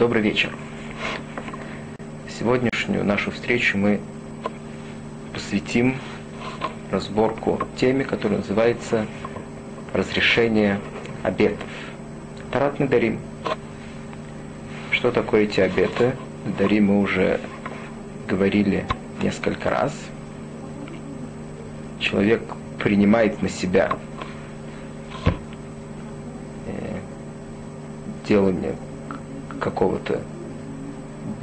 Добрый вечер. Сегодняшнюю нашу встречу мы посвятим разборку теме, которая называется «Разрешение обетов». Тарат Дарим. Что такое эти обеты? Дарим мы уже говорили несколько раз. Человек принимает на себя э, делание какого-то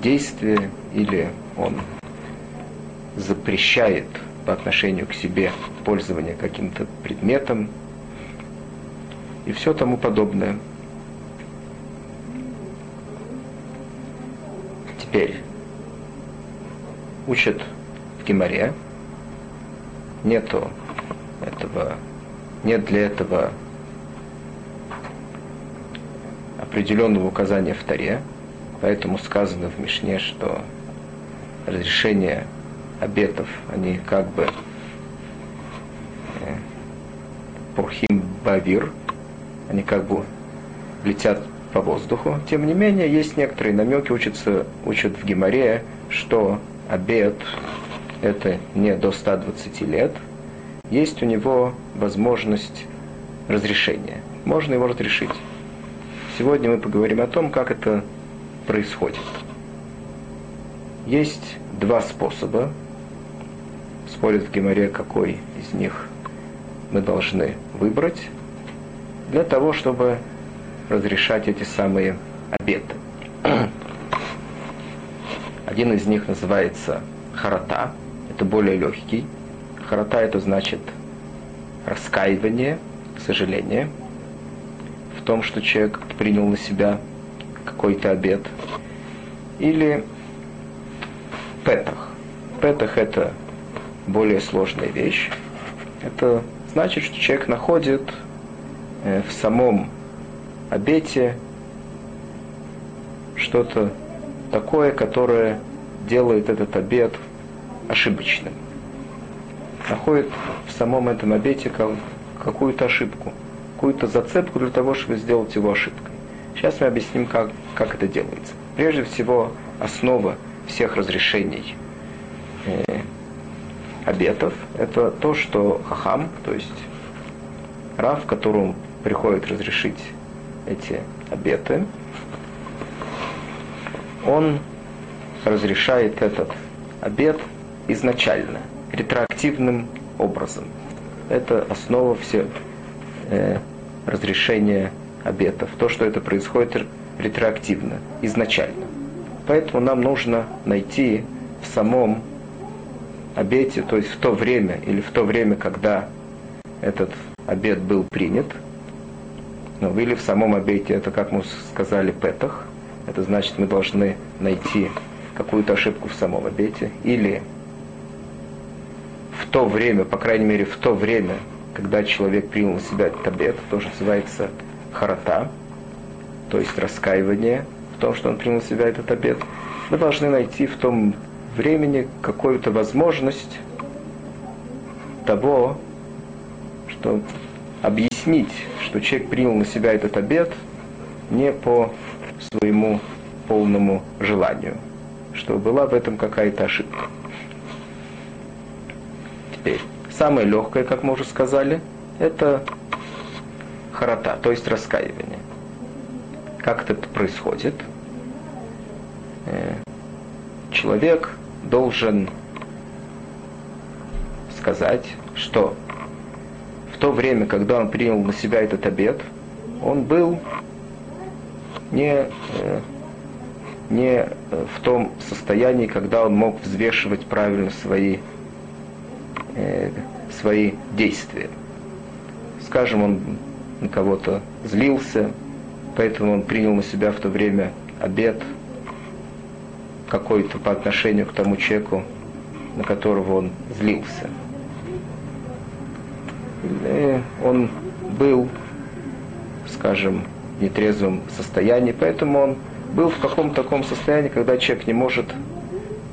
действия или он запрещает по отношению к себе пользование каким-то предметом и все тому подобное. Теперь учат в Гимаре, нету этого, нет для этого определенного указания в Таре, поэтому сказано в Мишне, что разрешение обетов, они как бы э, пурхим бавир, они как бы летят по воздуху. Тем не менее, есть некоторые намеки, учатся, учат в Гимаре, что обет это не до 120 лет, есть у него возможность разрешения. Можно его разрешить. Сегодня мы поговорим о том, как это происходит. Есть два способа. Спорят в Геморе, какой из них мы должны выбрать для того, чтобы разрешать эти самые обеты. Один из них называется харата, это более легкий. Харата это значит раскаивание, сожаление – том, что человек принял на себя какой-то обед. Или петах. Петах это более сложная вещь. Это значит, что человек находит э, в самом обете что-то такое, которое делает этот обед ошибочным. Находит в самом этом обете какую-то ошибку какую-то зацепку для того, чтобы сделать его ошибкой. Сейчас мы объясним, как, как это делается. Прежде всего, основа всех разрешений э, обетов – это то, что хахам, то есть Рав, которому приходит разрешить эти обеты, он разрешает этот обет изначально, ретроактивным образом. Это основа всех э, разрешения обетов, то, что это происходит ретроактивно, изначально. Поэтому нам нужно найти в самом обете, то есть в то время или в то время, когда этот обет был принят, ну, или в самом обете, это, как мы сказали, петах, это значит, мы должны найти какую-то ошибку в самом обете, или в то время, по крайней мере, в то время, когда человек принял на себя этот обет, тоже называется харата, то есть раскаивание в том, что он принял себя этот обет, мы должны найти в том времени какую-то возможность того, что объяснить, что человек принял на себя этот обет не по своему полному желанию, что была в этом какая-то ошибка. Теперь. Самое легкое, как мы уже сказали, это харата, то есть раскаивание. Как это происходит? Э, человек должен сказать, что в то время, когда он принял на себя этот обед, он был не, э, не в том состоянии, когда он мог взвешивать правильно свои Э, свои действия. Скажем, он на кого-то злился, поэтому он принял на себя в то время обед какой-то по отношению к тому человеку, на которого он злился. И он был, скажем, в нетрезвом состоянии, поэтому он был в каком-то таком состоянии, когда человек не может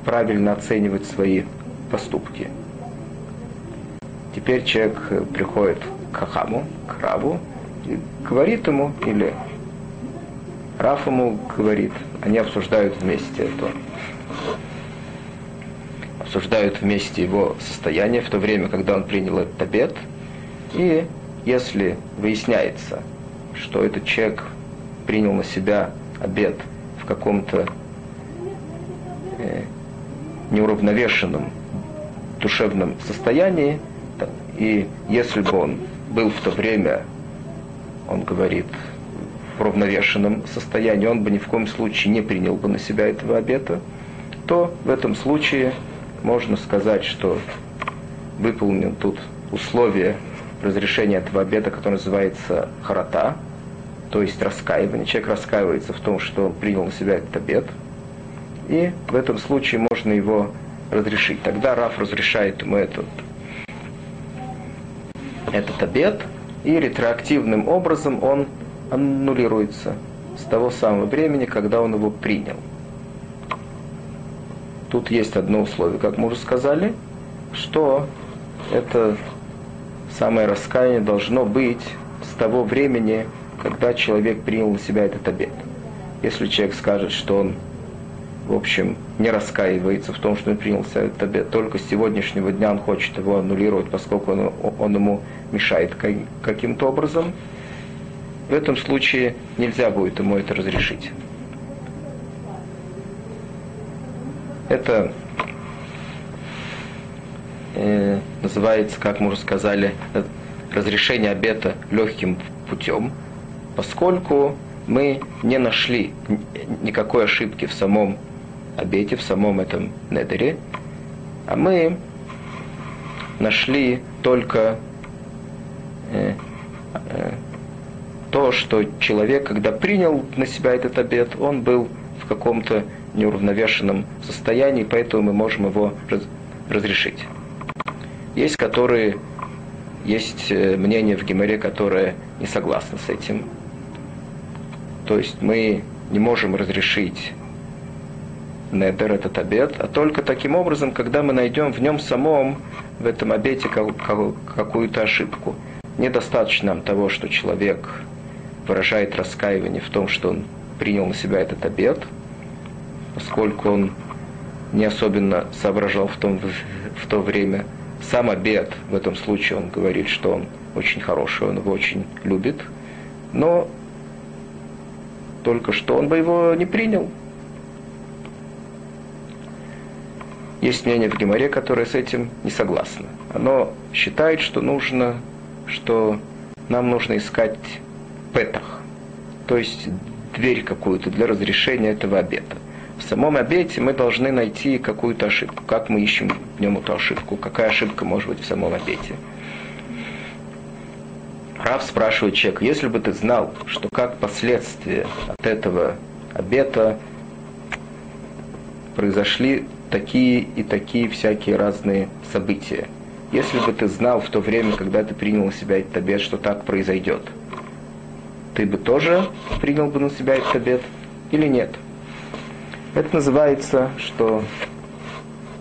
правильно оценивать свои поступки. Теперь человек приходит к Хахаму, к Раву, говорит ему или Раф ему говорит, они обсуждают вместе это. Обсуждают вместе его состояние в то время, когда он принял этот обед. И если выясняется, что этот человек принял на себя обед в каком-то э, неуравновешенном душевном состоянии, и если бы он был в то время, он говорит, в равновешенном состоянии, он бы ни в коем случае не принял бы на себя этого обета, то в этом случае можно сказать, что выполнен тут условие разрешения этого обета, которое называется харата, то есть раскаивание. Человек раскаивается в том, что он принял на себя этот обет, и в этом случае можно его разрешить. Тогда Раф разрешает ему этот, этот обед, и ретроактивным образом он аннулируется с того самого времени, когда он его принял. Тут есть одно условие, как мы уже сказали, что это самое раскаяние должно быть с того времени, когда человек принял на себя этот обед. Если человек скажет, что он, в общем, не раскаивается в том, что он принял себя этот обед, только с сегодняшнего дня он хочет его аннулировать, поскольку он, он ему мешает каким-то образом, в этом случае нельзя будет ему это разрешить. Это э, называется, как мы уже сказали, разрешение обета легким путем, поскольку мы не нашли никакой ошибки в самом обете, в самом этом недере, а мы нашли только то, что человек, когда принял на себя этот обет, он был в каком-то неуравновешенном состоянии, поэтому мы можем его раз, разрешить. Есть которые, есть э, мнение в Гимаре, которое не согласно с этим. То есть мы не можем разрешить недер, этот обед, а только таким образом, когда мы найдем в нем самом, в этом обете, какую-то ошибку. Недостаточно того, что человек выражает раскаивание в том, что он принял на себя этот обед, поскольку он не особенно соображал в, том, в то время. Сам обед, в этом случае он говорит, что он очень хороший, он его очень любит, но только что он бы его не принял. Есть мнение в Геморе, которое с этим не согласно. Оно считает, что нужно, что нам нужно искать петах, то есть дверь какую-то для разрешения этого обета. В самом обете мы должны найти какую-то ошибку. Как мы ищем в нем эту ошибку? Какая ошибка может быть в самом обете? Рав спрашивает человека, если бы ты знал, что как последствия от этого обета произошли такие и такие всякие разные события. Если бы ты знал в то время, когда ты принял на себя этот обет, что так произойдет – ты бы тоже принял бы на себя этот обед или нет? Это называется, что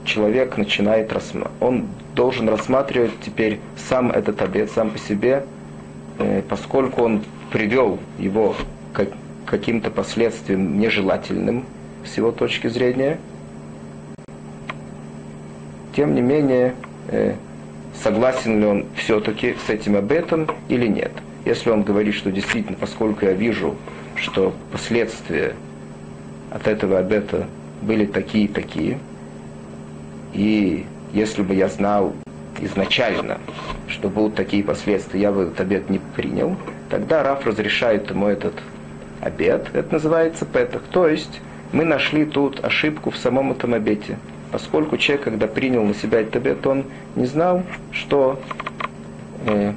человек начинает рассматривать, он должен рассматривать теперь сам этот обед, сам по себе, э, поскольку он привел его к каким-то последствиям нежелательным с его точки зрения. Тем не менее, э, согласен ли он все-таки с этим обетом или нет. Если он говорит, что действительно, поскольку я вижу, что последствия от этого обета были такие и такие, и если бы я знал изначально, что будут такие последствия, я бы этот обед не принял, тогда Раф разрешает ему этот обед. Это называется петах. То есть мы нашли тут ошибку в самом этом обете. Поскольку человек, когда принял на себя этот обет, он не знал, что э,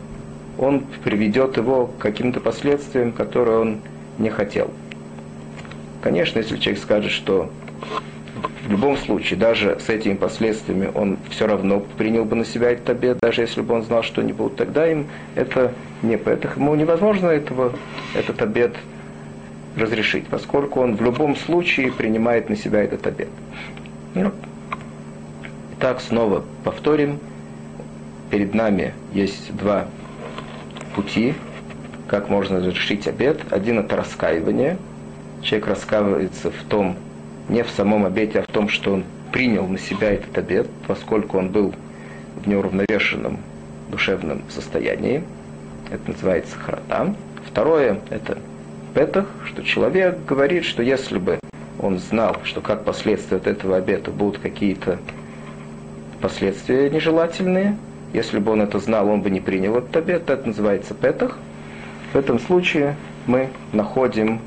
он приведет его к каким-то последствиям, которые он не хотел. Конечно, если человек скажет, что в любом случае, даже с этими последствиями он все равно принял бы на себя этот обед, даже если бы он знал, что они будут, тогда им это не поэтому невозможно этого, этот обед разрешить, поскольку он в любом случае принимает на себя этот обед. Итак, снова повторим. Перед нами есть два пути, как можно разрешить обед. Один это раскаивание. человек раскаивается в том, не в самом обете, а в том, что он принял на себя этот обет, поскольку он был в неуравновешенном душевном состоянии. Это называется храта. Второе – это петах, что человек говорит, что если бы он знал, что как последствия от этого обета будут какие-то последствия нежелательные, если бы он это знал, он бы не принял этот обет, это называется петах. В этом случае мы находим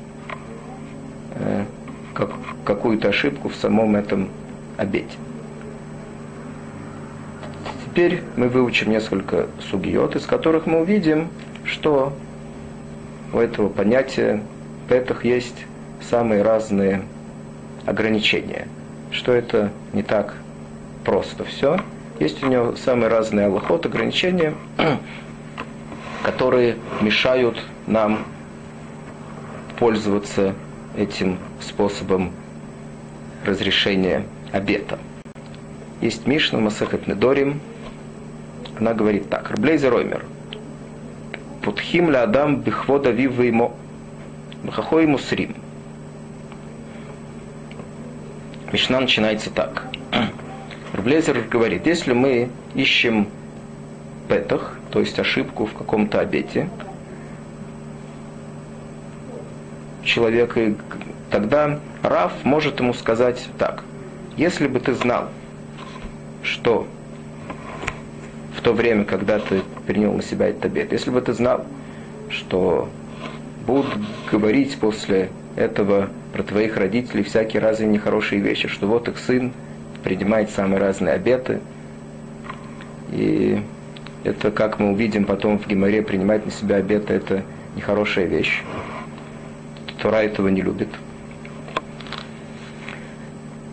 э, как, какую-то ошибку в самом этом обете. Теперь мы выучим несколько сугиот, из которых мы увидим, что у этого понятия петах есть самые разные ограничения, что это не так просто все. Есть у него самые разные аллахот, ограничения, которые мешают нам пользоваться этим способом разрешения обета. Есть Мишна Масахет Недорим, она говорит так, Рблейзер Оймер, Путхим ля Адам бихвода вива ему, бхахой ему срим. Мишна начинается так. Рублезер говорит, если мы ищем петах, то есть ошибку в каком-то обете, человека, тогда Раф может ему сказать так. Если бы ты знал, что в то время, когда ты принял на себя этот обет, если бы ты знал, что будут говорить после этого про твоих родителей всякие разные нехорошие вещи, что вот их сын принимает самые разные обеты, и это, как мы увидим потом в Гимаре, принимать на себя обеты, это нехорошая вещь. Тура этого не любит.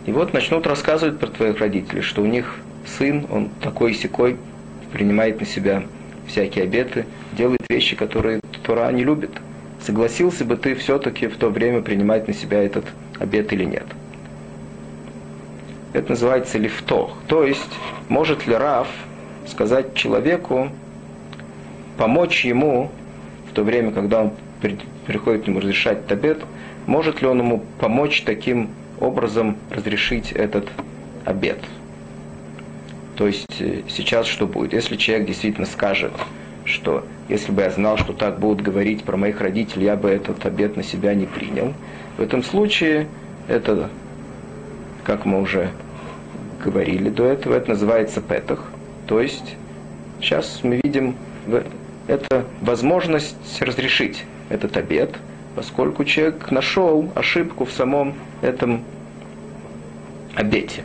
И вот начнут рассказывать про твоих родителей, что у них сын, он такой секой принимает на себя всякие обеты, делает вещи, которые Тура не любит. Согласился бы ты все-таки в то время принимать на себя этот обет или нет? Это называется лифтох. То есть, может ли Раф сказать человеку, помочь ему в то время, когда он приходит ему разрешать табет, может ли он ему помочь таким образом разрешить этот обед. То есть э, сейчас что будет? Если человек действительно скажет, что если бы я знал, что так будут говорить про моих родителей, я бы этот обед на себя не принял. В этом случае это, как мы уже говорили до этого, это называется петах. То есть сейчас мы видим это возможность разрешить этот обед, поскольку человек нашел ошибку в самом этом обете.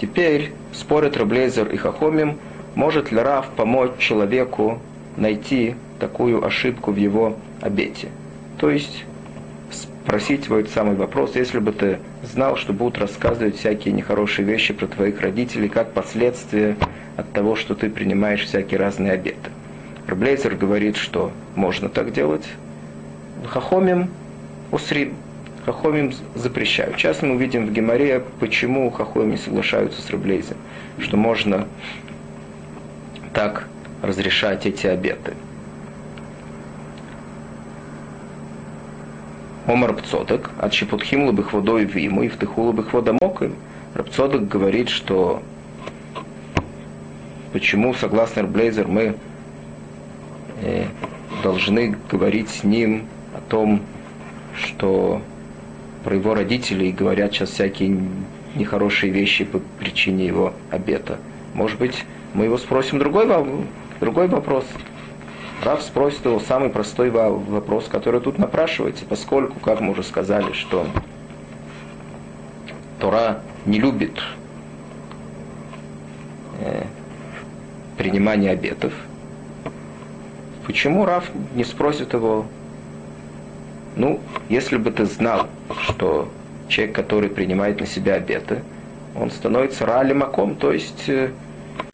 Теперь спорят Раблезер и Хахомим, может ли Рав помочь человеку найти такую ошибку в его обете. То есть спросить этот самый вопрос, если бы ты знал, что будут рассказывать всякие нехорошие вещи про твоих родителей, как последствия от того, что ты принимаешь всякие разные обеты. Раблейзер говорит, что можно так делать. Хахомим усрим. Хахомим запрещают. Сейчас мы увидим в Геморе, почему Хахомим не соглашаются с Раблейзером, что можно так разрешать эти обеты. Омар Пцоток, от Шипутхим лабых водой виму и втыху лабых водомоким. Рабцодок говорит, что почему, согласно Рблейзер, мы э, должны говорить с ним о том, что про его родителей говорят сейчас всякие нехорошие вещи по причине его обета. Может быть, мы его спросим другой Другой вопрос. Рав спросит его самый простой вопрос, который тут напрашивается, поскольку, как мы уже сказали, что Тора не любит э, принимание обетов. Почему Рав не спросит его, ну, если бы ты знал, что человек, который принимает на себя обеты, он становится ралимаком, то есть э,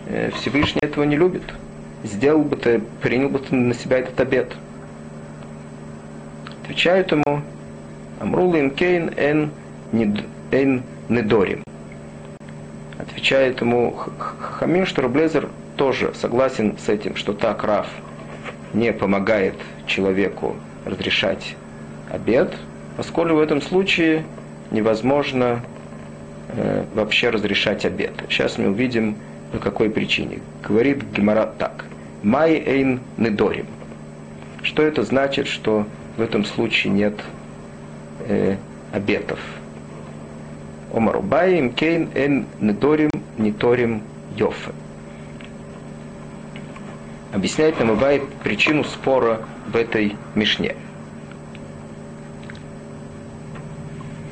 э Всевышний этого не любит сделал бы ты, принял бы ты на себя этот обед? Отвечают ему, Амрул кейн эн недорим. Отвечает ему Хамин, что Рублезер тоже согласен с этим, что так Раф не помогает человеку разрешать обед, поскольку в этом случае невозможно э, вообще разрешать обед. Сейчас мы увидим, по какой причине. Говорит Гемара так. Май эйн недорим. Что это значит, что в этом случае нет э, обетов? Омару Баим Кейн Эн Недорим Ниторим Йофе. Объясняет нам Ибай причину спора в этой Мишне.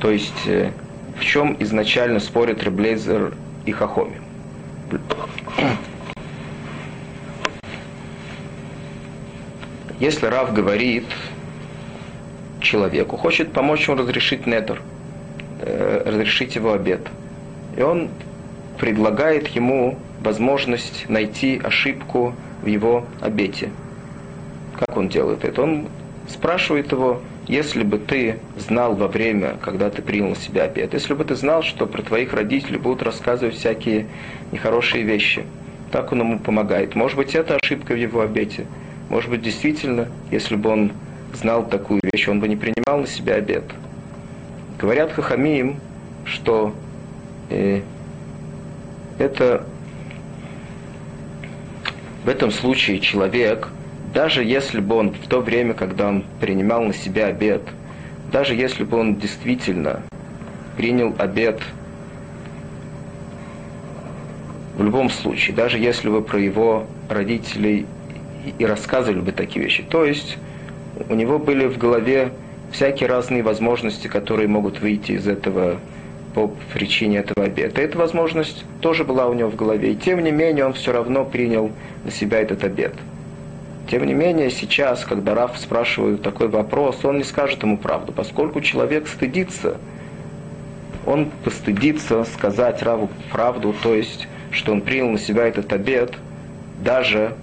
То есть, э, в чем изначально спорят Реблейзер и Хахоми. Если Рав говорит человеку, хочет помочь ему разрешить недр, э, разрешить его обед, и он предлагает ему возможность найти ошибку в его обете. Как он делает это? Он спрашивает его, если бы ты знал во время, когда ты принял на себя обед, если бы ты знал, что про твоих родителей будут рассказывать всякие нехорошие вещи, так он ему помогает. Может быть, это ошибка в его обете. Может быть, действительно, если бы он знал такую вещь, он бы не принимал на себя обед. Говорят Хахамиим, что э, это в этом случае человек, даже если бы он в то время, когда он принимал на себя обед, даже если бы он действительно принял обед в любом случае, даже если бы про его родителей и рассказывали бы такие вещи. То есть у него были в голове всякие разные возможности, которые могут выйти из этого по причине этого обета. Эта возможность тоже была у него в голове. И тем не менее он все равно принял на себя этот обет. Тем не менее, сейчас, когда Раф спрашивает такой вопрос, он не скажет ему правду, поскольку человек стыдится, он постыдится сказать Раву правду, то есть, что он принял на себя этот обет, даже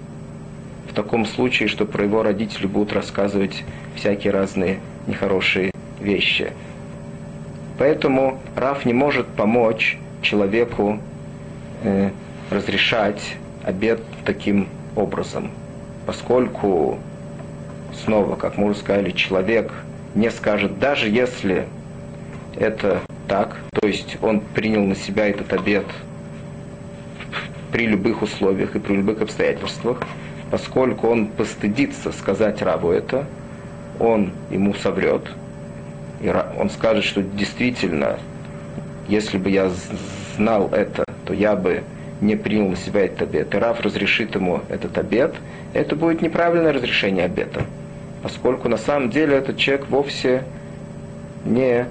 в таком случае, что про его родители будут рассказывать всякие разные нехорошие вещи. Поэтому Раф не может помочь человеку э, разрешать обед таким образом, поскольку, снова, как мы уже сказали, человек не скажет, даже если это так, то есть он принял на себя этот обед при любых условиях и при любых обстоятельствах, поскольку он постыдится сказать рабу это, он ему соврет, и он скажет, что действительно, если бы я знал это, то я бы не принял на себя этот обет. И Раф разрешит ему этот обет, это будет неправильное разрешение обета, поскольку на самом деле этот человек вовсе не...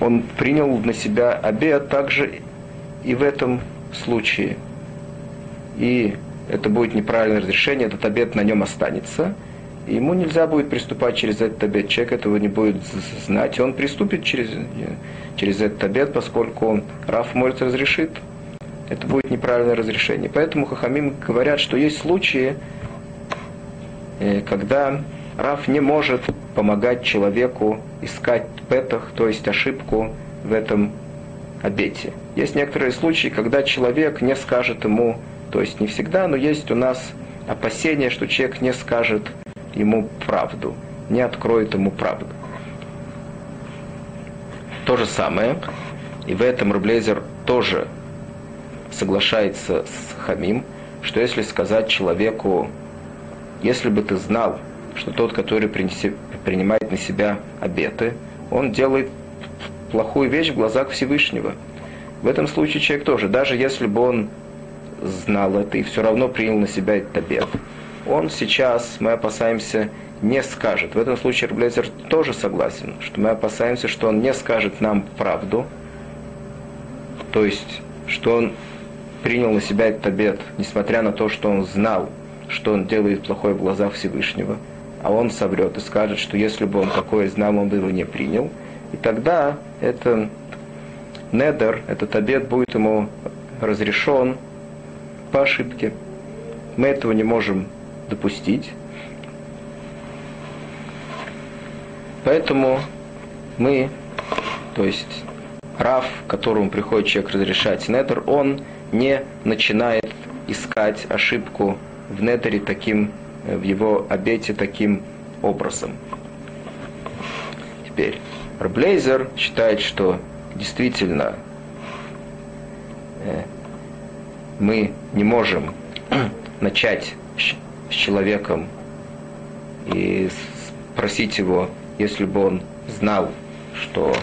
Он принял на себя обет также и в этом случае. И это будет неправильное разрешение, этот обед на нем останется. И ему нельзя будет приступать через этот обед. Человек этого не будет знать. И он приступит через, через этот обед, поскольку Раф может разрешит. Это будет неправильное разрешение. Поэтому Хахамим говорят, что есть случаи, э, когда Раф не может помогать человеку искать петах, то есть ошибку в этом обете. Есть некоторые случаи, когда человек не скажет ему то есть не всегда, но есть у нас опасение, что человек не скажет ему правду, не откроет ему правду. То же самое, и в этом Рублезер тоже соглашается с Хамим, что если сказать человеку, если бы ты знал, что тот, который принеси, принимает на себя обеты, он делает плохую вещь в глазах Всевышнего. В этом случае человек тоже, даже если бы он знал это и все равно принял на себя этот обед. Он сейчас, мы опасаемся, не скажет. В этом случае Рублезер тоже согласен, что мы опасаемся, что он не скажет нам правду, то есть, что он принял на себя этот обед, несмотря на то, что он знал, что он делает плохое в глазах Всевышнего, а он соврет и скажет, что если бы он такое знал, он бы его не принял. И тогда это недер, этот обед будет ему разрешен по ошибке. Мы этого не можем допустить. Поэтому мы, то есть Раф, которому приходит человек разрешать недер, он не начинает искать ошибку в недере таким, в его обете таким образом. Теперь, Рблейзер считает, что действительно э, мы не можем начать с человеком и спросить его, если бы он знал, что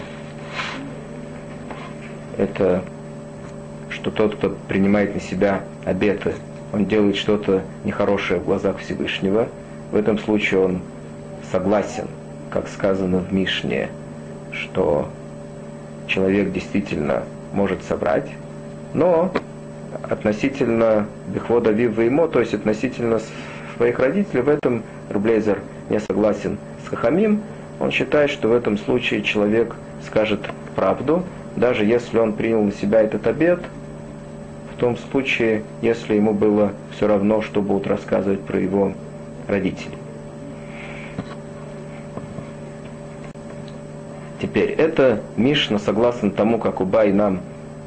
это, что тот, кто принимает на себя обеты, он делает что-то нехорошее в глазах Всевышнего, в этом случае он согласен, как сказано в Мишне, что человек действительно может собрать, но относительно Бехвода Вива Имо, то есть относительно своих родителей, в этом Рублейзер не согласен с Хахамим. Он считает, что в этом случае человек скажет правду, даже если он принял на себя этот обед, в том случае, если ему было все равно, что будут рассказывать про его родителей. Теперь, эта Мишна, согласно тому, как Убай нам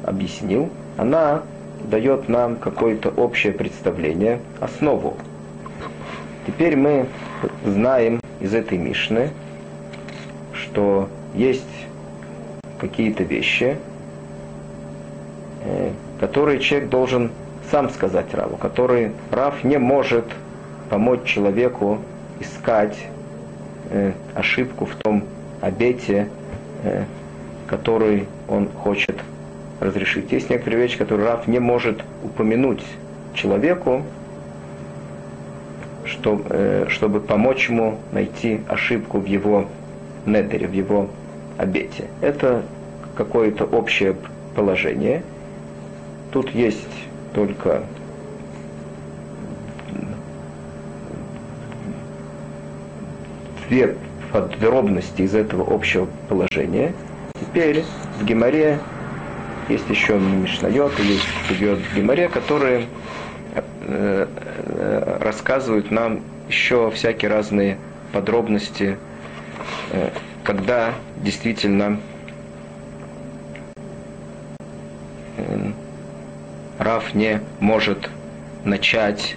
объяснил, она дает нам какое-то общее представление, основу. Теперь мы знаем из этой Мишны, что есть какие-то вещи, э, которые человек должен сам сказать Раву, которые Рав не может помочь человеку искать э, ошибку в том обете, э, который он хочет разрешить. Есть некоторые вещи, которые Раф не может упомянуть человеку, чтобы, э, чтобы помочь ему найти ошибку в его недере, в его обете. Это какое-то общее положение. Тут есть только две подробности из этого общего положения. Теперь в Геморе есть еще Мишнайот, есть Сугиот в Геморе, которые э, э, рассказывают нам еще всякие разные подробности, э, когда действительно Раф не может начать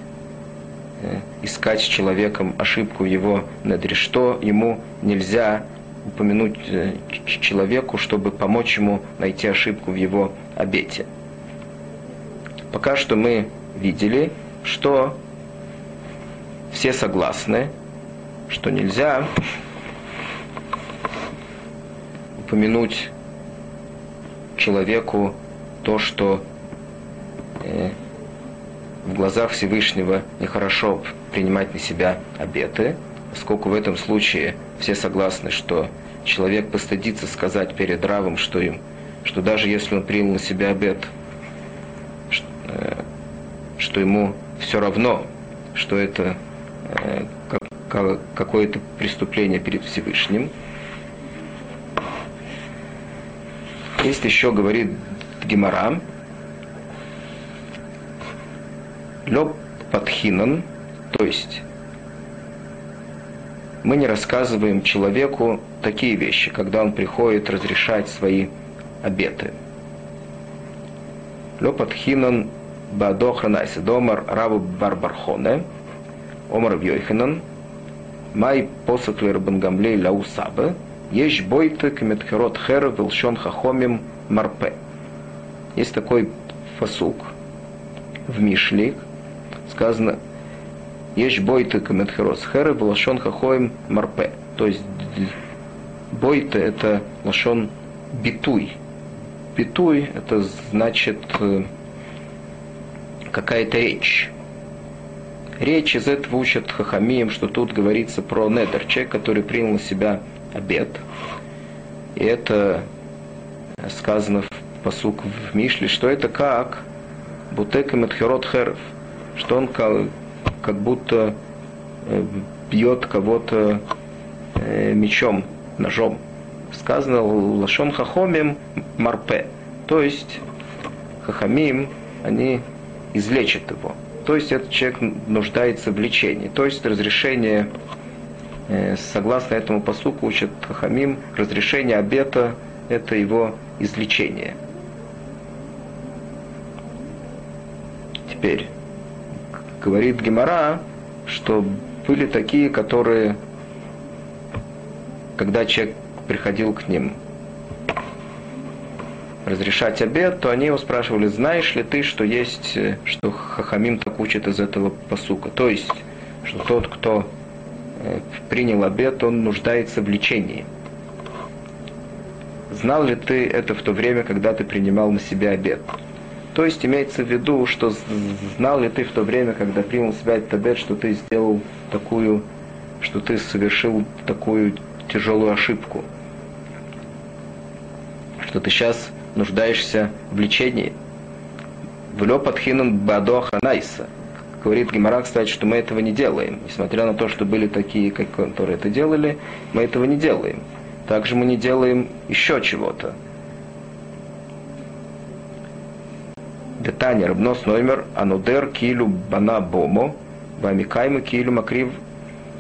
искать с человеком ошибку его недре, что ему нельзя упомянуть э, человеку, чтобы помочь ему найти ошибку в его обете. Пока что мы видели, что все согласны, что нельзя упомянуть человеку то, что э, в глазах Всевышнего нехорошо принимать на себя обеты, поскольку в этом случае все согласны, что человек постыдится сказать перед Равом, что им, что даже если он принял на себя обет, что э, ему все равно, что это э, какое-то преступление перед Всевышним. Есть еще, говорит Гемора, Лоб Подхинан, то есть мы не рассказываем человеку такие вещи, когда он приходит разрешать свои обеты. Лопат хинан бадохранайся домар раву барбархоне, омар вьойхинан, май посаклы рабангамлей лаусабе, ешь бойты кметхерот хер велшон хахомим марпе. Есть такой фасук в Мишлик, сказано есть бойты каметхерос херы, лашон хахоим марпе. То есть бойты это лашон битуй. Битуй это значит э, какая-то речь. Речь из этого учат Хахамием, что тут говорится про недер, человек, который принял на себя обед. И это сказано в посук в Мишле, что это как Бутека Медхерот Херов, что он как будто э, бьет кого-то э, мечом, ножом. Сказано лашон хахомим марпе. То есть хахамим, они излечат его. То есть этот человек нуждается в лечении. То есть разрешение, э, согласно этому посуку, учат хахамим, разрешение обета – это его излечение. Теперь, говорит Гемора, что были такие, которые, когда человек приходил к ним разрешать обед, то они его спрашивали, знаешь ли ты, что есть, э, что Хахамим так учит из этого посука. То есть, что тот, кто э, принял обед, он нуждается в лечении. Знал ли ты это в то время, когда ты принимал на себя обед? То есть имеется в виду, что знал ли ты в то время, когда принял себя обед, что ты сделал такую, что ты совершил такую тяжелую ошибку? Что ты сейчас нуждаешься в лечении. В лепатхинан бадо ханайса. Говорит Гимара, кстати, что мы этого не делаем. Несмотря на то, что были такие, которые это делали, мы этого не делаем. Также мы не делаем еще чего-то. Детание, рыбнос номер, анудер килю бана бомо, вамикаймы килю макрив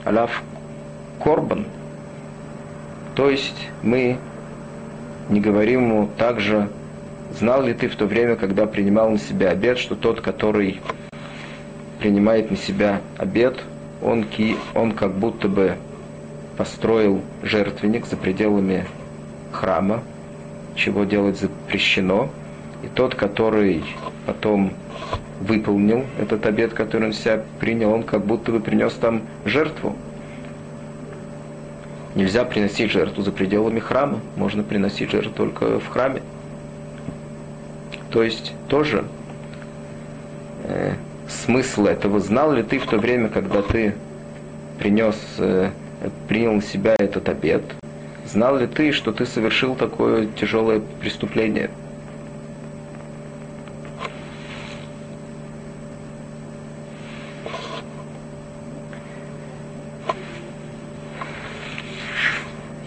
алав корбан. То есть мы не говорим ему также, знал ли ты в то время, когда принимал на себя обед, что тот, который принимает на себя обед, он, ки, он как будто бы построил жертвенник за пределами храма, чего делать запрещено. И тот, который потом выполнил этот обед, который он себя принял, он как будто бы принес там жертву. Нельзя приносить жертву за пределами храма, можно приносить жертву только в храме. То есть тоже э, смысл этого знал ли ты в то время, когда ты принес, э, принял на себя этот обед, знал ли ты, что ты совершил такое тяжелое преступление?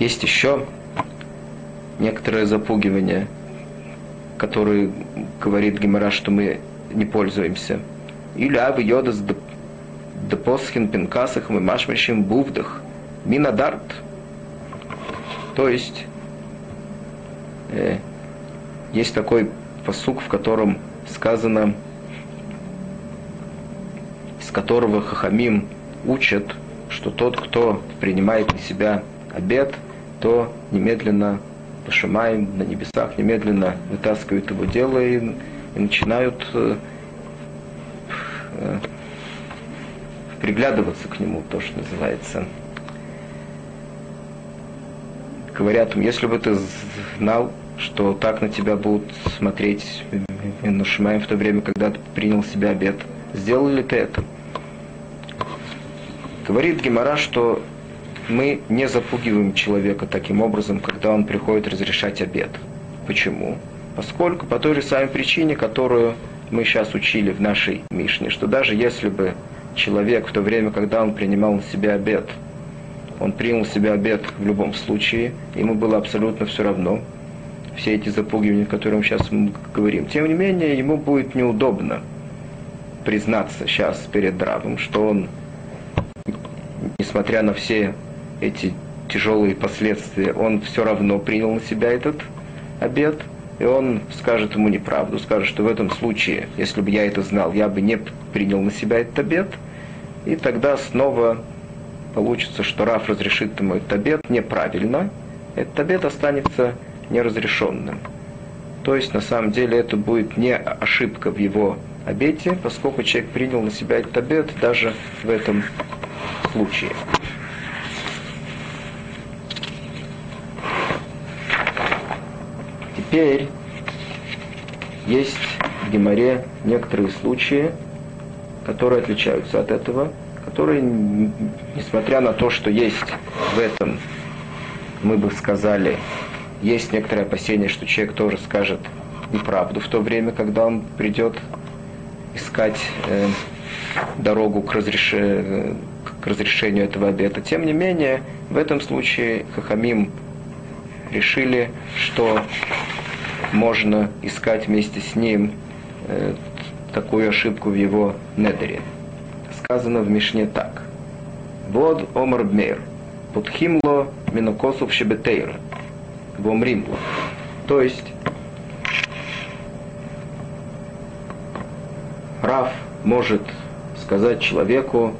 Есть еще некоторое запугивание, которое говорит Гемора, что мы не пользуемся. Или авы йодас депосхин пинкасах мы машмешим бувдах минадарт. То есть э, есть такой посук, в котором сказано, из которого Хахамим учат, что тот, кто принимает на себя обед – то немедленно Пашимаем на небесах немедленно вытаскивают его дело и, и начинают э, э, приглядываться к нему, то, что называется. Говорят, если бы ты знал, что так на тебя будут смотреть на Шимаем в то время, когда ты принял себя обед, сделал ли ты это? Говорит Гемора, что мы не запугиваем человека таким образом, когда он приходит разрешать обед. Почему? Поскольку по той же самой причине, которую мы сейчас учили в нашей Мишне, что даже если бы человек в то время, когда он принимал на себя обед, он принял себе обед в любом случае, ему было абсолютно все равно, все эти запугивания, о которых мы сейчас говорим. Тем не менее, ему будет неудобно признаться сейчас перед Равом, что он, несмотря на все эти тяжелые последствия, он все равно принял на себя этот обед, и он скажет ему неправду, скажет, что в этом случае, если бы я это знал, я бы не принял на себя этот обед, и тогда снова получится, что Раф разрешит ему этот обед неправильно, этот обед останется неразрешенным. То есть, на самом деле, это будет не ошибка в его обете, поскольку человек принял на себя этот обед даже в этом случае. Теперь есть в Геморе некоторые случаи, которые отличаются от этого, которые, несмотря на то, что есть в этом, мы бы сказали, есть некоторое опасение, что человек тоже скажет неправду в то время, когда он придет искать э, дорогу к, разреш... к разрешению этого обета. Тем не менее, в этом случае Хахамим решили, что можно искать вместе с ним э, такую ошибку в его недере. Сказано в Мишне так. Вод омар бмейр, путхимло минокосов шебетейр, вомримло. То есть, Рав может сказать человеку,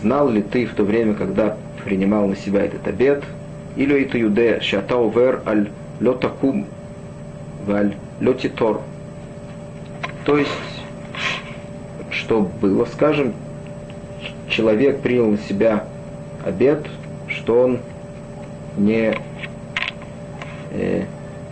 знал ли ты в то время, когда принимал на себя этот обед, или это юде, шата вер аль лотакум, Валь Лютитор. То есть, что было, скажем, человек принял на себя обед, что он не э,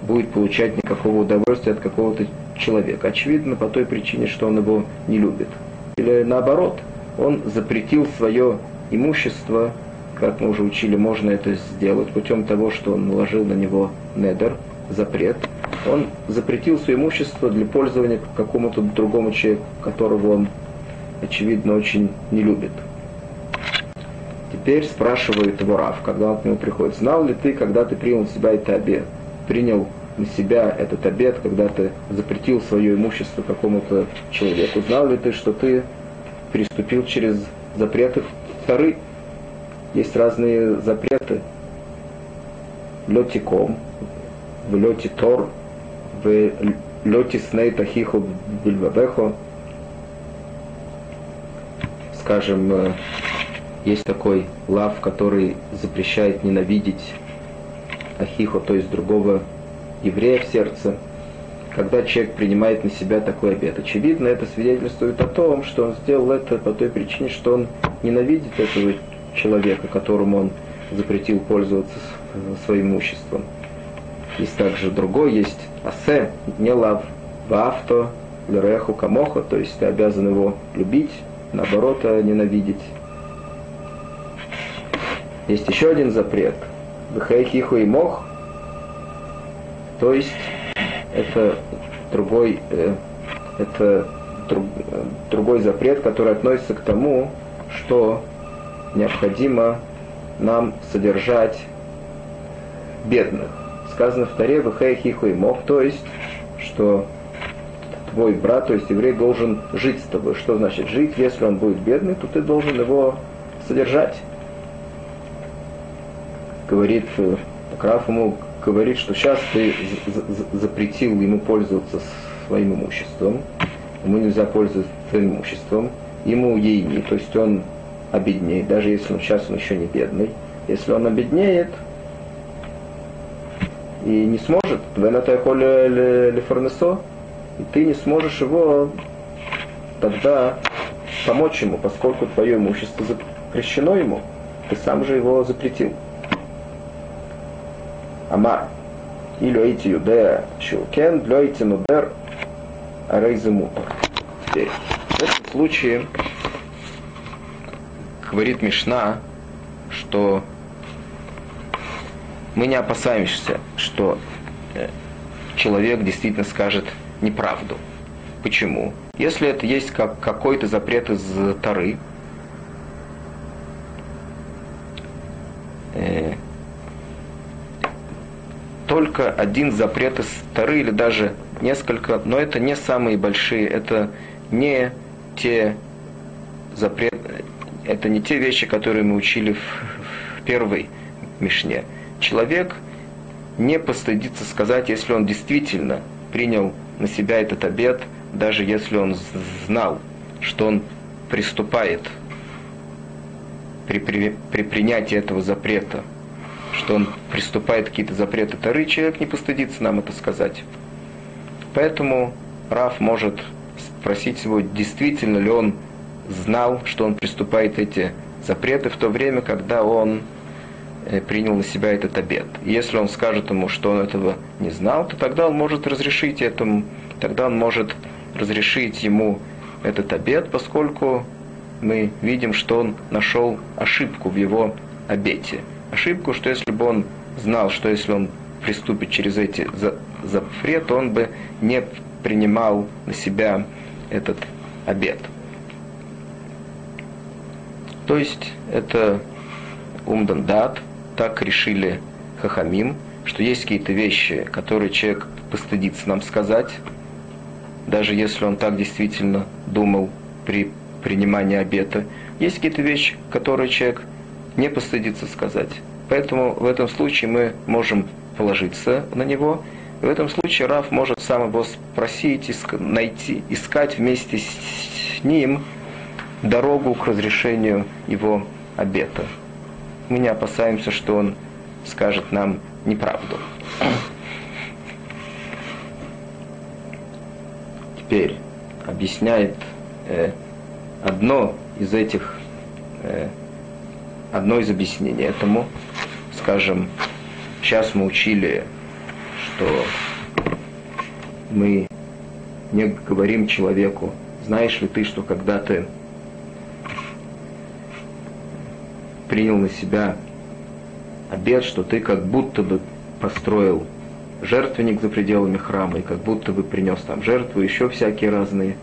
будет получать никакого удовольствия от какого-то человека. Очевидно, по той причине, что он его не любит. Или наоборот, он запретил свое имущество, как мы уже учили, можно это сделать путем того, что он наложил на него недер, запрет – он запретил свое имущество для пользования какому-то другому человеку, которого он, очевидно, очень не любит. Теперь спрашивает его Рав, когда он к нему приходит, знал ли ты, когда ты принял на себя это обед, принял на себя этот обед, когда ты запретил свое имущество какому-то человеку, знал ли ты, что ты переступил через запреты вторы? Есть разные запреты. Летиком, в лете тор, в лете сней тахиху бильвабехо. Скажем, есть такой лав, который запрещает ненавидеть ахихо, то есть другого еврея в сердце. Когда человек принимает на себя такой обет, очевидно, это свидетельствует о том, что он сделал это по той причине, что он ненавидит этого человека, которому он запретил пользоваться своим имуществом. Есть также другой, есть асе, не лав, ваавто, лереху, камоха, то есть ты обязан его любить, наоборот, а ненавидеть. Есть еще один запрет. Бхайхиху и мох. То есть это другой, э, это друг, другой запрет, который относится к тому, что необходимо нам содержать бедных. Сказано в Таре Вхайхиху и мох, то есть, что твой брат, то есть еврей, должен жить с тобой. Что значит жить? Если он будет бедный, то ты должен его содержать говорит, Раф ему говорит, что сейчас ты запретил ему пользоваться своим имуществом, ему нельзя пользоваться своим имуществом, ему ейни, то есть он обеднеет, даже если он сейчас он еще не бедный. Если он обеднеет и не сможет, и ты не сможешь его тогда помочь ему, поскольку твое имущество запрещено ему, ты сам же его запретил. Амар. И лёйти юдея шилкен, лёйти нудер рейземута. Теперь, в этом случае говорит Мишна, что мы не опасаемся, что э, человек действительно скажет неправду. Почему? Если это есть как какой-то запрет из Тары, э, только один запрет из Тары или даже несколько, но это не самые большие, это не те запрет, это не те вещи, которые мы учили в, в первой Мишне. Человек не постыдится сказать, если он действительно принял на себя этот обет, даже если он знал, что он приступает при, при, при принятии этого запрета что он приступает какие-то запреты Тары, человек не постыдится нам это сказать. Поэтому Раф может спросить его, действительно ли он знал, что он приступает эти запреты в то время, когда он принял на себя этот обет. И если он скажет ему, что он этого не знал, то тогда он может разрешить этому, тогда он может разрешить ему этот обет, поскольку мы видим, что он нашел ошибку в его обете ошибку, что если бы он знал, что если он приступит через эти запреты, он бы не принимал на себя этот обед. То есть это умдан дат, так решили хахамим, что есть какие-то вещи, которые человек постыдится нам сказать, даже если он так действительно думал при принимании обета. Есть какие-то вещи, которые человек не постыдится сказать. Поэтому в этом случае мы можем положиться на него. В этом случае Раф может сам его спросить, найти, искать вместе с ним дорогу к разрешению его обета. Мы не опасаемся, что он скажет нам неправду. Теперь объясняет э, одно из этих, э, одно из объяснений этому, скажем, сейчас мы учили, что мы не говорим человеку, знаешь ли ты, что когда ты принял на себя обед, что ты как будто бы построил жертвенник за пределами храма, и как будто бы принес там жертву, еще всякие разные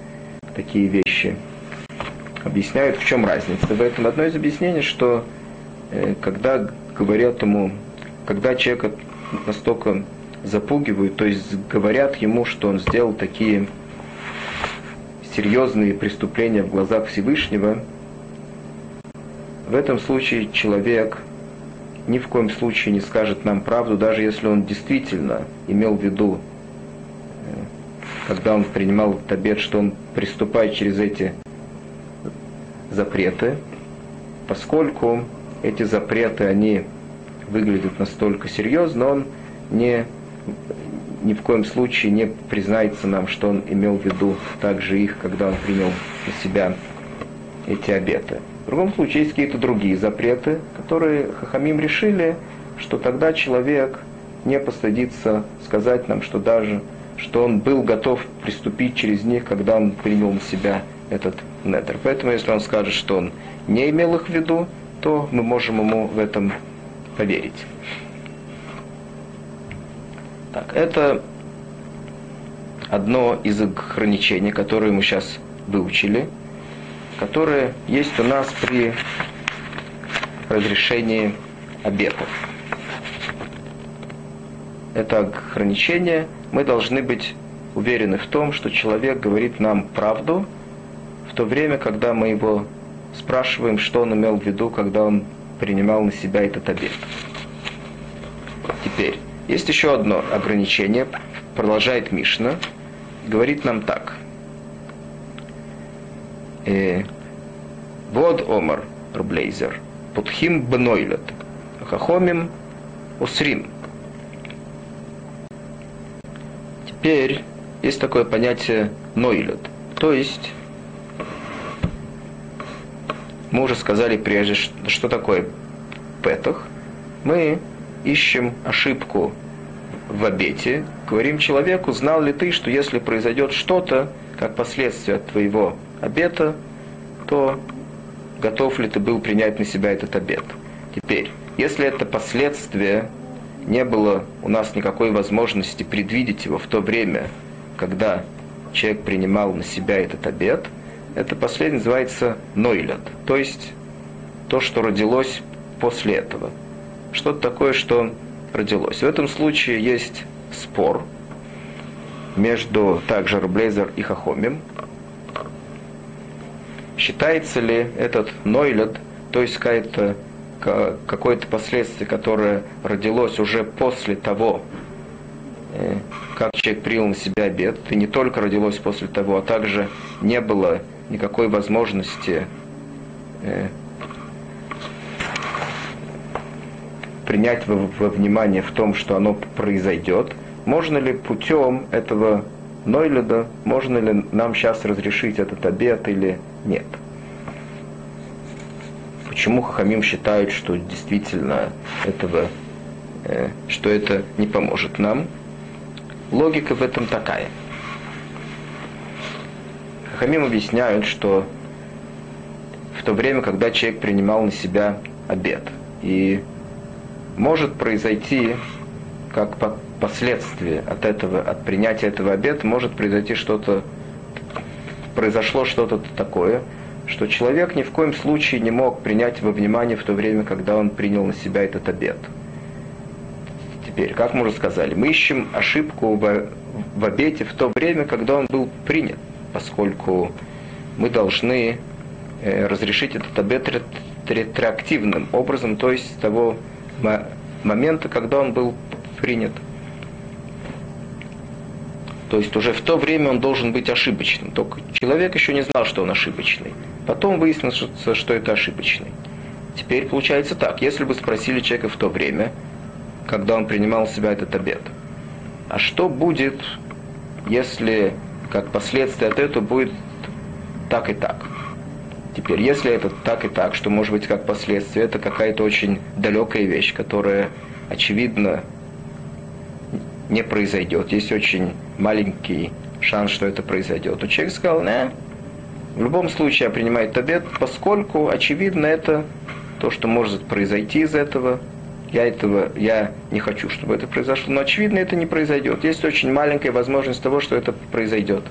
такие вещи. Объясняют, в чем разница. В этом одно из объяснений, что э, когда говорят ему, когда человека настолько запугивают, то есть говорят ему, что он сделал такие серьезные преступления в глазах Всевышнего, в этом случае человек ни в коем случае не скажет нам правду, даже если он действительно имел в виду, э, когда он принимал этот обед, что он приступает через эти запреты, поскольку эти запреты, они выглядят настолько серьезно, он не, ни в коем случае не признается нам, что он имел в виду также их, когда он принял на себя эти обеты. В другом случае есть какие-то другие запреты, которые Хахамим решили, что тогда человек не постыдится сказать нам, что даже что он был готов приступить через них, когда он принял на себя этот нетер. Поэтому, если он скажет, что он не имел их в виду, то мы можем ему в этом поверить. Так, это одно из ограничений, которые мы сейчас выучили которые есть у нас при разрешении обетов. Это ограничение. Мы должны быть уверены в том, что человек говорит нам правду, в то время, когда мы его спрашиваем, что он имел в виду, когда он принимал на себя этот обет. Теперь, есть еще одно ограничение, продолжает Мишна, говорит нам так – вот омар рублейзер, путхим бнойлет, хахомим усрим. Теперь есть такое понятие нойлет, то есть мы уже сказали прежде, что такое петах. Мы ищем ошибку в обете, говорим человеку, знал ли ты, что если произойдет что-то, как последствие от твоего обета, то готов ли ты был принять на себя этот обет. Теперь, если это последствие, не было у нас никакой возможности предвидеть его в то время, когда человек принимал на себя этот обет, это последнее называется нойлят, то есть то, что родилось после этого. Что-то такое, что родилось. В этом случае есть спор между также Рублейзер и Хахомим, считается ли этот нойлет, то есть какое-то какое-то последствие, которое родилось уже после того, э, как человек принял на себя обед, и не только родилось после того, а также не было никакой возможности э, принять во внимание в том, что оно произойдет, можно ли путем этого Нойледа, можно ли нам сейчас разрешить этот обед или нет. Почему Хахамим считают, что действительно этого, э, что это не поможет нам? Логика в этом такая. Хахамим объясняют, что в то время, когда человек принимал на себя обед, и может произойти, как последствие от этого, от принятия этого обета, может произойти что-то произошло что-то такое, что человек ни в коем случае не мог принять во внимание в то время, когда он принял на себя этот обет. Теперь, как мы уже сказали, мы ищем ошибку в, в обете в то время, когда он был принят, поскольку мы должны э, разрешить этот обет ретроактивным образом, то есть с того момента, когда он был принят. То есть уже в то время он должен быть ошибочным. Только человек еще не знал, что он ошибочный. Потом выяснилось, что это ошибочный. Теперь получается так. Если бы спросили человека в то время, когда он принимал в себя этот обед. А что будет, если как последствие от этого будет так и так? Теперь, если это так и так, что может быть как последствие, это какая-то очень далекая вещь, которая, очевидно, не произойдет. Есть очень маленький шанс, что это произойдет. То человек сказал, не, в любом случае я принимаю обед, поскольку, очевидно, это то, что может произойти из этого. Я этого, я не хочу, чтобы это произошло, но очевидно это не произойдет. Есть очень маленькая возможность того, что это произойдет.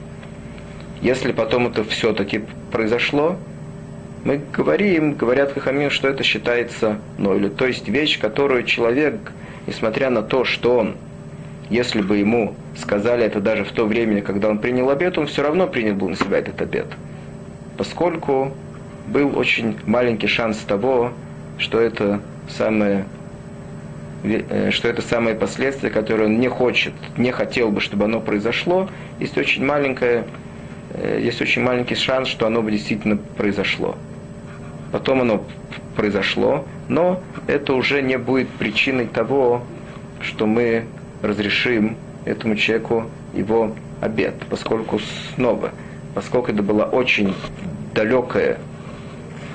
Если потом это все-таки произошло, мы говорим, говорят Хахамин, что это считается нойлю. То есть вещь, которую человек, несмотря на то, что он, если бы ему сказали это даже в то время, когда он принял обед, он все равно принял бы на себя этот обед. Поскольку был очень маленький шанс того, что это самое э, что это самые последствия, которые он не хочет, не хотел бы, чтобы оно произошло, есть очень маленькое, э, есть очень маленький шанс, что оно бы действительно произошло потом оно произошло, но это уже не будет причиной того, что мы разрешим этому человеку его обед, поскольку снова, поскольку это была очень далекая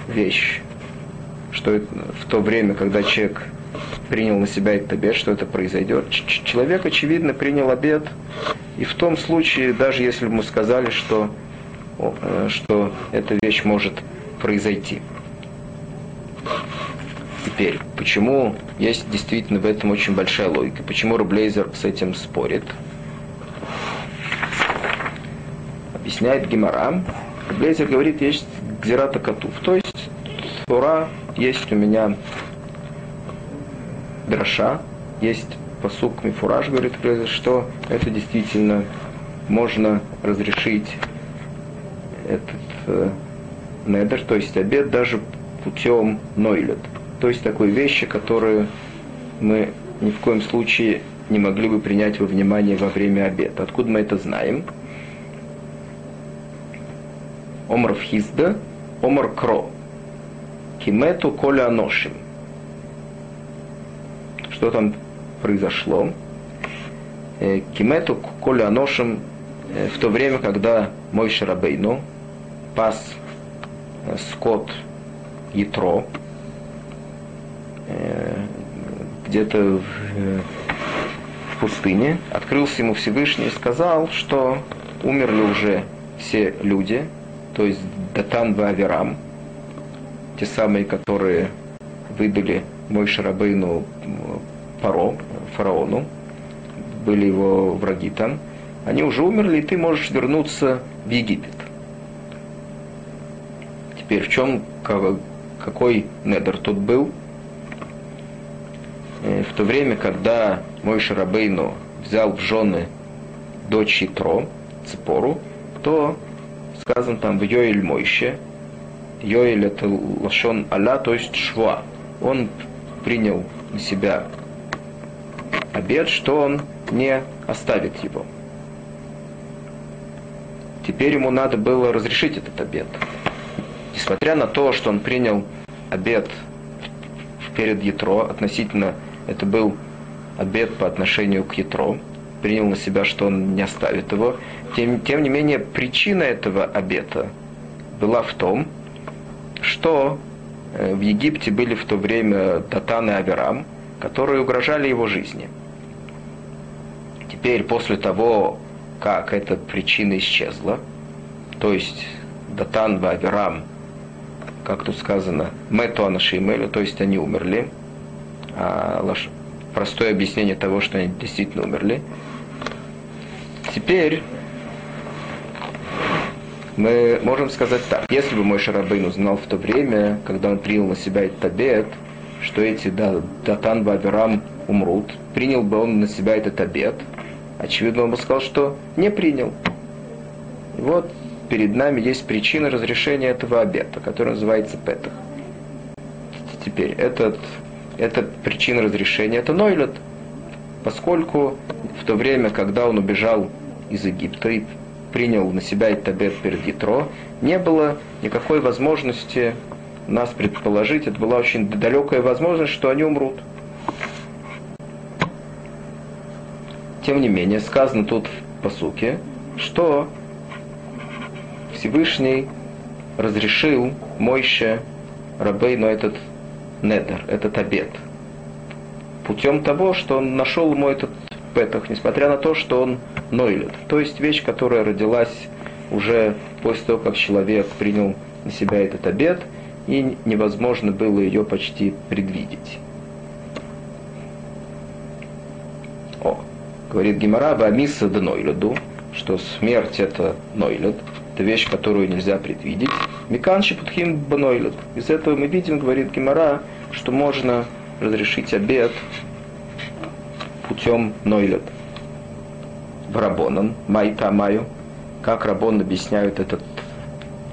вещь, что в то время, когда человек принял на себя этот обед, что это произойдет. Человек, очевидно, принял обед, и в том случае, даже если бы мы сказали, что, э, что эта вещь может произойти. Теперь, почему есть действительно в этом очень большая логика? Почему Рублейзер с этим спорит? Объясняет Гимара. Рублейзер говорит, есть гзирата котув. То есть, Тура есть у меня дроша, есть посук мифураж, говорит Рублейзер, что это действительно можно разрешить этот э, недер, то есть обед даже путем нойлет. То есть такой вещи, которые мы ни в коем случае не могли бы принять во внимание во время обеда. Откуда мы это знаем? Омар Хизда, Омар Кро. Кимету коля аношим. Что там произошло? Э, Кимету коля аношим э, в то время, когда мой Шарабейну пас э, скот Ятро, где-то в, э, в пустыне, открылся ему Всевышний и сказал, что умерли уже все люди, то есть Датан Ваверам, те самые, которые выдали мой Шарабейну Паро, фараону, были его враги там, они уже умерли, и ты можешь вернуться в Египет. Теперь в чем какой недер тут был. Э, в то время, когда мой Шарабейну взял в жены дочь Итро, Цепору, то сказано там в Йоэль Мойще, Йоэль это лашон Аля, то есть шва. Он принял на себя обед, что он не оставит его. Теперь ему надо было разрешить этот обед несмотря на то, что он принял обед перед Ятро, относительно это был обед по отношению к Ятро, принял на себя, что он не оставит его. Тем, тем не менее, причина этого обета была в том, что э, в Египте были в то время Датан и Аверам, которые угрожали его жизни. Теперь, после того, как эта причина исчезла, то есть Датан и Аверам как тут сказано, мету анашимелю, то есть они умерли. А. Простое объяснение того, что они действительно умерли. Теперь мы можем сказать так. Если бы мой Шарабейн узнал в то время, когда он принял на себя этот обед, что эти Датан Баверам умрут, принял бы он на себя этот обед, очевидно, он бы сказал, что не принял. И вот перед нами есть причина разрешения этого обета, который называется Петах. Теперь, этот, эта причина разрешения, это Нойлет, поскольку в то время, когда он убежал из Египта и принял на себя обет перед Ятро, не было никакой возможности нас предположить, это была очень далекая возможность, что они умрут. тем не менее, сказано тут в посуке, что Всевышний разрешил Мойше Рабейну этот недер, этот обед. Путем того, что он нашел ему этот петах, несмотря на то, что он нойлет. То есть вещь, которая родилась уже после того, как человек принял на себя этот обед, и невозможно было ее почти предвидеть. О, говорит Гимара, Амиса да нойледу, что смерть это нойлед, это вещь, которую нельзя предвидеть. Микан шипутхим банойлед. Из этого мы видим, говорит Гимара, что можно разрешить обед путем нойлед. В Рабонан, майта маю, как Рабон объясняют этот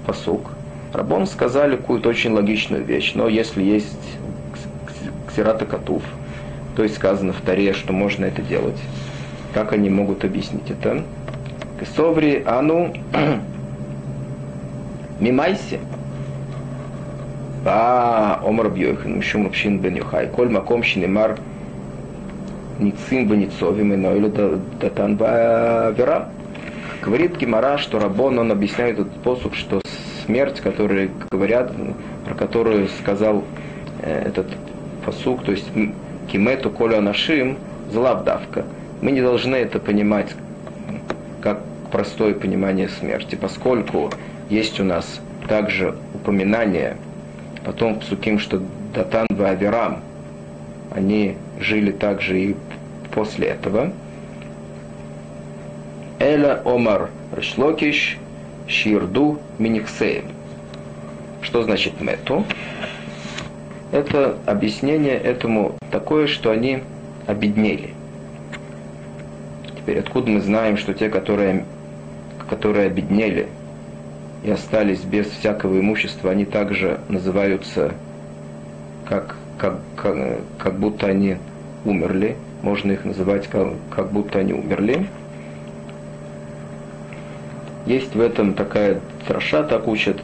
посук. Рабон сказали какую-то очень логичную вещь, но если есть ксерата котов, то есть сказано в Таре, что можно это делать, как они могут объяснить это? Кесоври ану мимайси. Ба омар бьёйхан, мишум рубшин бен юхай. Коль маком шинемар ницим беницовим и нойлю датан вера. Говорит Гимара, что Рабон, он объясняет этот способ, что смерть, которую говорят, про которую сказал э, этот посук, то есть кимету коля нашим, злавдавка. Мы не должны это понимать как простое понимание смерти, поскольку есть у нас также упоминание потом в Псуким, что Датан и Аверам, они жили также и после этого. Эля Омар Решлокиш Ширду Миниксеем. Что значит мету? Это объяснение этому такое, что они обеднели. Теперь откуда мы знаем, что те, которые, которые обеднели и остались без всякого имущества, они также называются как, как, как, как будто они умерли. Можно их называть как, как будто они умерли. Есть в этом такая траша, так учат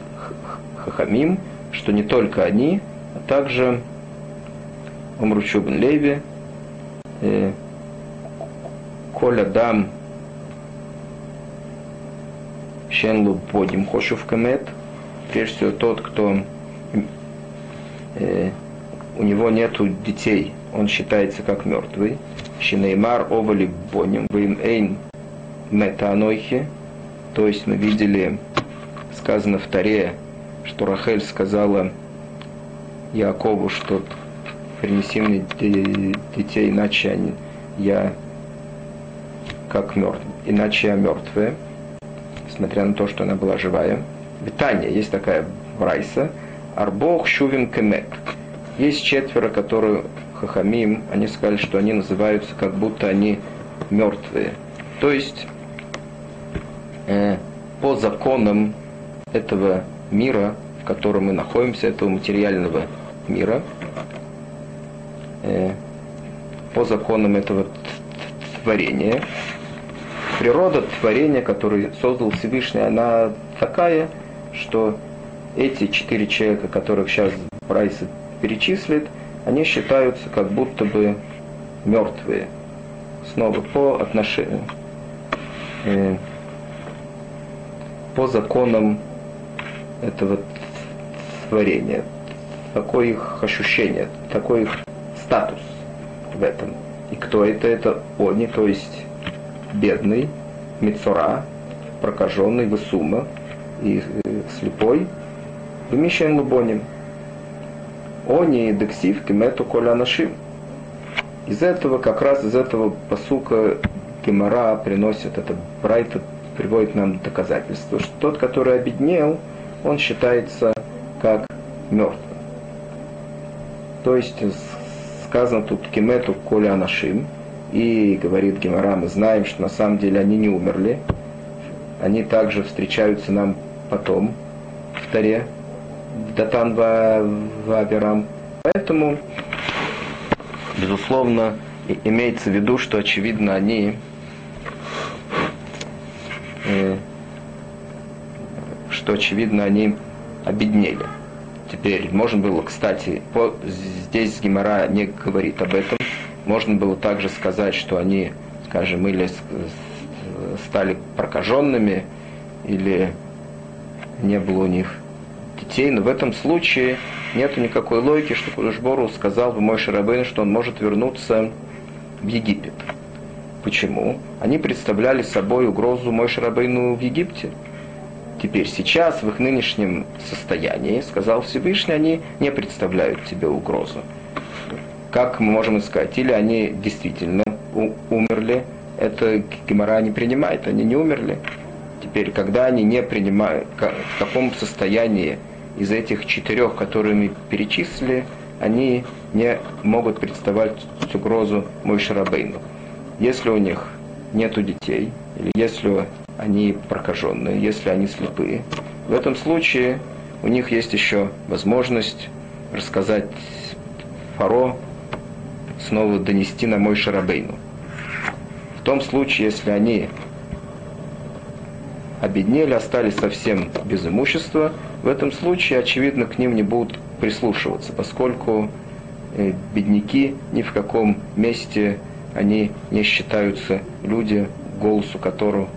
хахамим, что не только они, а также Умручу бен Леви, э, Коля Дам, Шенлу Бодим Хошев Камет, прежде всего тот, кто э, у него нету детей, он считается как мертвый. Шинеймар Овали Боним Вим Эйн Метанойхи, то есть мы видели, сказано в Таре, что Рахель сказала Якову, что принеси мне детей, иначе они, я как мертв, иначе я мертвая, несмотря на то, что она была живая. Витания, есть такая Брайса, Арбох Шувим Кемет. Есть четверо, которые Хахамим, они сказали, что они называются как будто они мертвые. То есть э, по законам этого мира, в котором мы находимся, этого материального мира, э, по законам этого творения, природа творения, который создал Всевышний, она такая, что эти четыре человека, которых сейчас Брайс перечислит, они считаются как будто бы мертвые. Снова по отношению, э, по законам этого творения. Такое их ощущение, такой их статус в этом. И кто это? Это они, то есть бедный, Мицура, прокаженный, Высума и э, слепой, Вымещаем лубоним. Они дексив кемету коля нашим. Из этого, как раз из этого посука Гемора приносит это Брайта приводит нам доказательство, что тот, который обеднел, он считается как мертвым. То есть сказано тут кемету коля нашим, и говорит Гемора, мы знаем, что на самом деле они не умерли. Они также встречаются нам потом в Таре, Датан Ваберам. Поэтому, безусловно, имеется в виду, что очевидно они э, что очевидно они обеднели. Теперь можно было, кстати, по, здесь Гимара не говорит об этом, можно было также сказать, что они скажем, или стали прокаженными, или не было у них детей, но в этом случае нет никакой логики, что Кудышбору сказал бы мой Шарабейн, что он может вернуться в Египет. Почему? Они представляли собой угрозу мой Шарабейну в Египте. Теперь, сейчас, в их нынешнем состоянии, сказал Всевышний, они не представляют тебе угрозу. Как мы можем сказать? Или они действительно умерли, это Гемора не принимает, они не умерли. Теперь, когда они не принимают, в каком состоянии из этих четырех, которые мы перечислили, они не могут представлять угрозу Мойшарабейну. Если у них нету детей, или если они прокаженные, если они слепые, в этом случае у них есть еще возможность рассказать Фаро, снова донести на мой Шарабейну. В том случае, если они обеднели, остались совсем без имущества, в этом случае, очевидно, к ним не будут прислушиваться, поскольку э, бедняки ни в каком месте они не считаются люди, голосу которого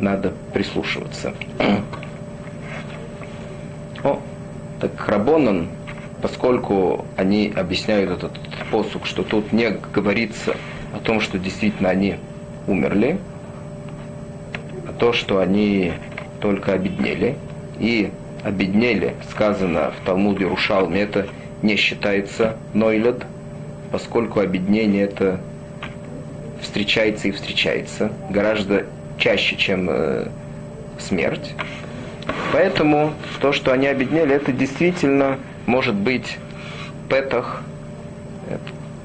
надо прислушиваться. О, так Рабонан, поскольку они объясняют этот посук, что тут не говорится о том, что действительно они умерли, а то, что они только обеднели, и обеднели, сказано в Талмуде Рушалме, это не считается нойлед, поскольку обеднение это встречается и встречается гораздо чаще, чем э, смерть. Поэтому то, что они обеднели, это действительно может быть петах,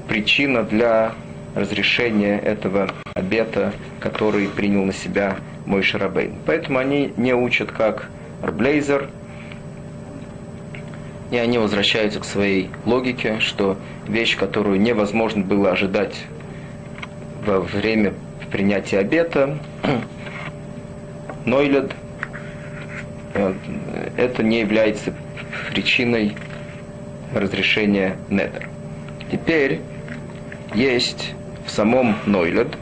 причина для разрешения этого обета, который принял на себя мой Шарабейн. Поэтому они не учат как Арблейзер, и они возвращаются к своей логике, что вещь, которую невозможно было ожидать во время принятия обета, Нойлед, э, это не является причиной разрешения недер. Теперь есть в самом Нойлед,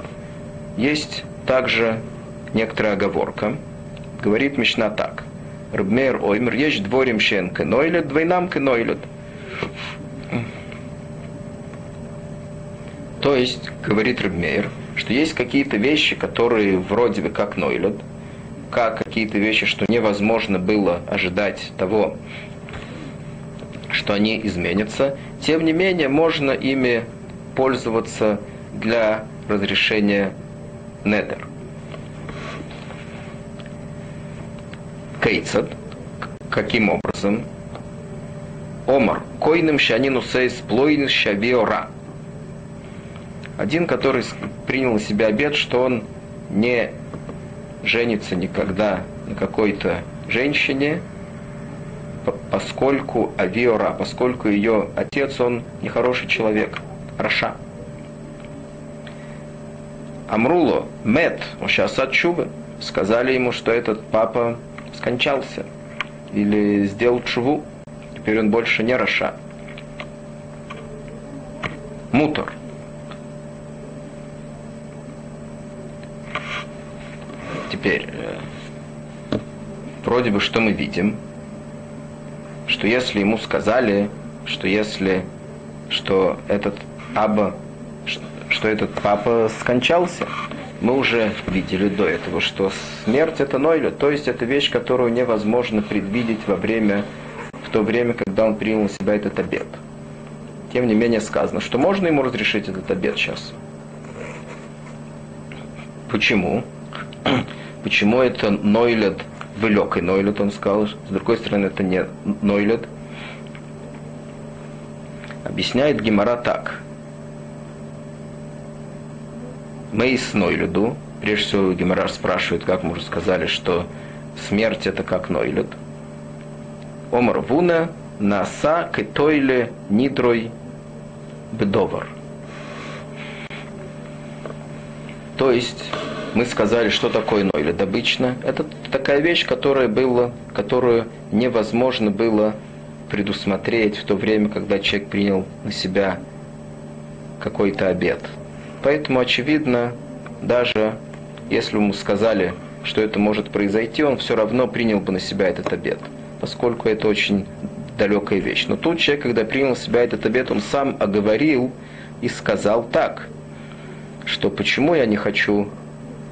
есть также некоторая оговорка. Говорит Мишна так. Рубмейр оймер, есть дворим щен нойлед, двойнам нойлед. То есть, говорит Рубмейр, что есть какие-то вещи, которые вроде бы как нойлед, как какие-то вещи, что невозможно было ожидать того, что они изменятся, тем не менее можно ими пользоваться для разрешения недер. Кейцад, каким образом? Омар, койным шанину сейс плойн шавиора. Один, который принял на себя обед, что он не женится никогда на какой-то женщине, поскольку אביה רע, поскольку ее отец, он нехороший человек, רשע. אמרו לו, מת, או שעשה תשובה, сказали ему, что этот папа скончался или сделал тшуву, теперь он больше не רשע. מותר. Теперь, э, вроде бы, что мы видим, что если ему сказали, что если, что этот Аба, что этот папа скончался, мы уже видели до этого, что смерть это Нойля, то есть это вещь, которую невозможно предвидеть во время, в то время, когда он принял на себя этот обед. Тем не менее сказано, что можно ему разрешить этот обед сейчас. Почему? Почему это Нойлет, вылегкий Нойлет, он сказал, с другой стороны, это не Нойлет. Объясняет Гемора так – Мейс Нойлюду, прежде всего Геморар спрашивает, как мы уже сказали, что смерть это как Нойлюд. Омар Вуна Наса Кетойле Нидрой Бедовар. То есть мы сказали, что такое Нойлед обычно. Это такая вещь, которая была, которую невозможно было предусмотреть в то время, когда человек принял на себя какой-то обед – Поэтому, очевидно, даже если ему сказали, что это может произойти, он все равно принял бы на себя этот обед, поскольку это очень далекая вещь. Но тут человек, когда принял на себя этот обед, он сам оговорил и сказал так, что почему я не хочу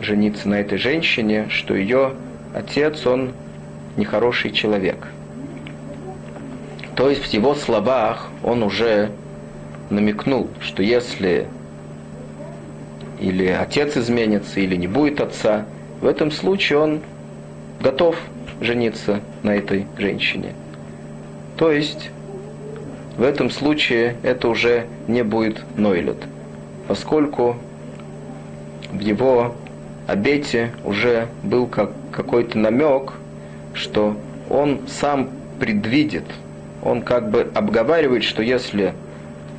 жениться на этой женщине, что ее отец, он нехороший человек. То есть в его словах он уже намекнул, что если или отец изменится, или не будет отца, в этом случае он готов жениться на этой женщине. То есть в этом случае это уже не будет Нойлет, поскольку в его обете уже был как какой-то намек, что он сам предвидит, он как бы обговаривает, что если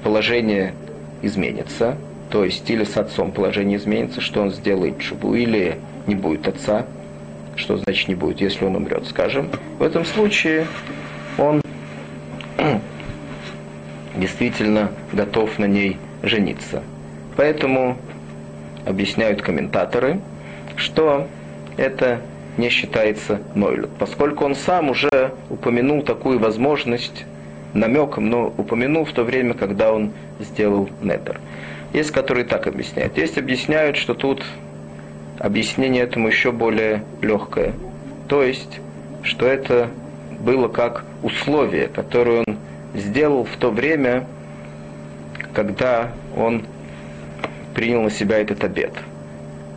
положение изменится, то есть или с отцом положение изменится, что он сделает чубу, или не будет отца, что значит не будет, если он умрет, скажем. В этом случае он действительно готов на ней жениться. Поэтому объясняют комментаторы, что это не считается Нойлют, поскольку он сам уже упомянул такую возможность намеком, но упомянул в то время, когда он сделал Недер. Есть, которые так объясняют. Есть объясняют, что тут объяснение этому еще более легкое. То есть, что это было как условие, которое он сделал в то время, когда он принял на себя этот обед.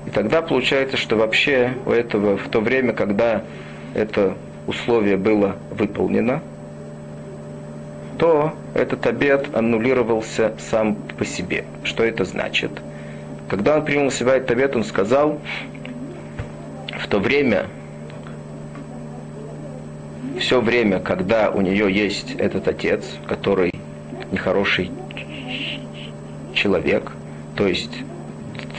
И тогда получается, что вообще у этого в то время, когда это условие было выполнено, то этот обед аннулировался сам по себе. Что это значит? Когда он принял себя этот обед, он сказал, в то время, все время, когда у нее есть этот отец, который нехороший человек, то есть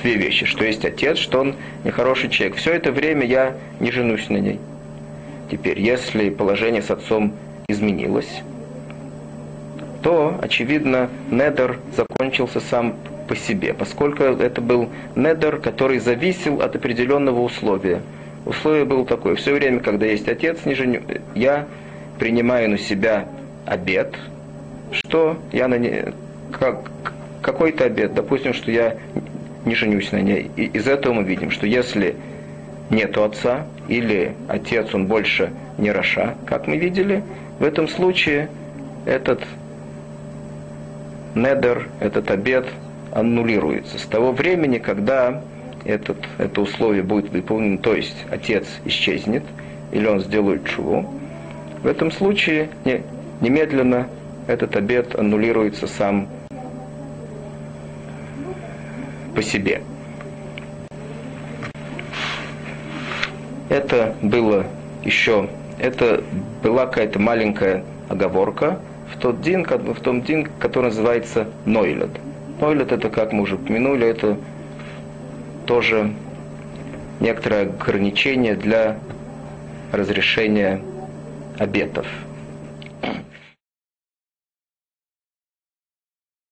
две вещи, что есть отец, что он нехороший человек. Все это время я не женусь на ней. Теперь, если положение с отцом изменилось, то, очевидно, недер закончился сам по себе, поскольку это был недер, который зависел от определенного условия. Условие было такое, все время, когда есть отец, не женю, я принимаю на себя обед, что я на не, как, какой-то обед, допустим, что я не женюсь на ней. Из этого мы видим, что если нету отца, или отец, он больше не Раша, как мы видели, в этом случае этот недер, этот обед аннулируется. С того времени, когда этот, это условие будет выполнено, то есть отец исчезнет, или он сделает чего, в этом случае не, немедленно этот обед аннулируется сам по себе. Это было еще, это была какая-то маленькая оговорка в тот день, в том день, который называется Нойлет. Нойлет это, как мы уже упомянули, это тоже некоторое ограничение для разрешения обетов.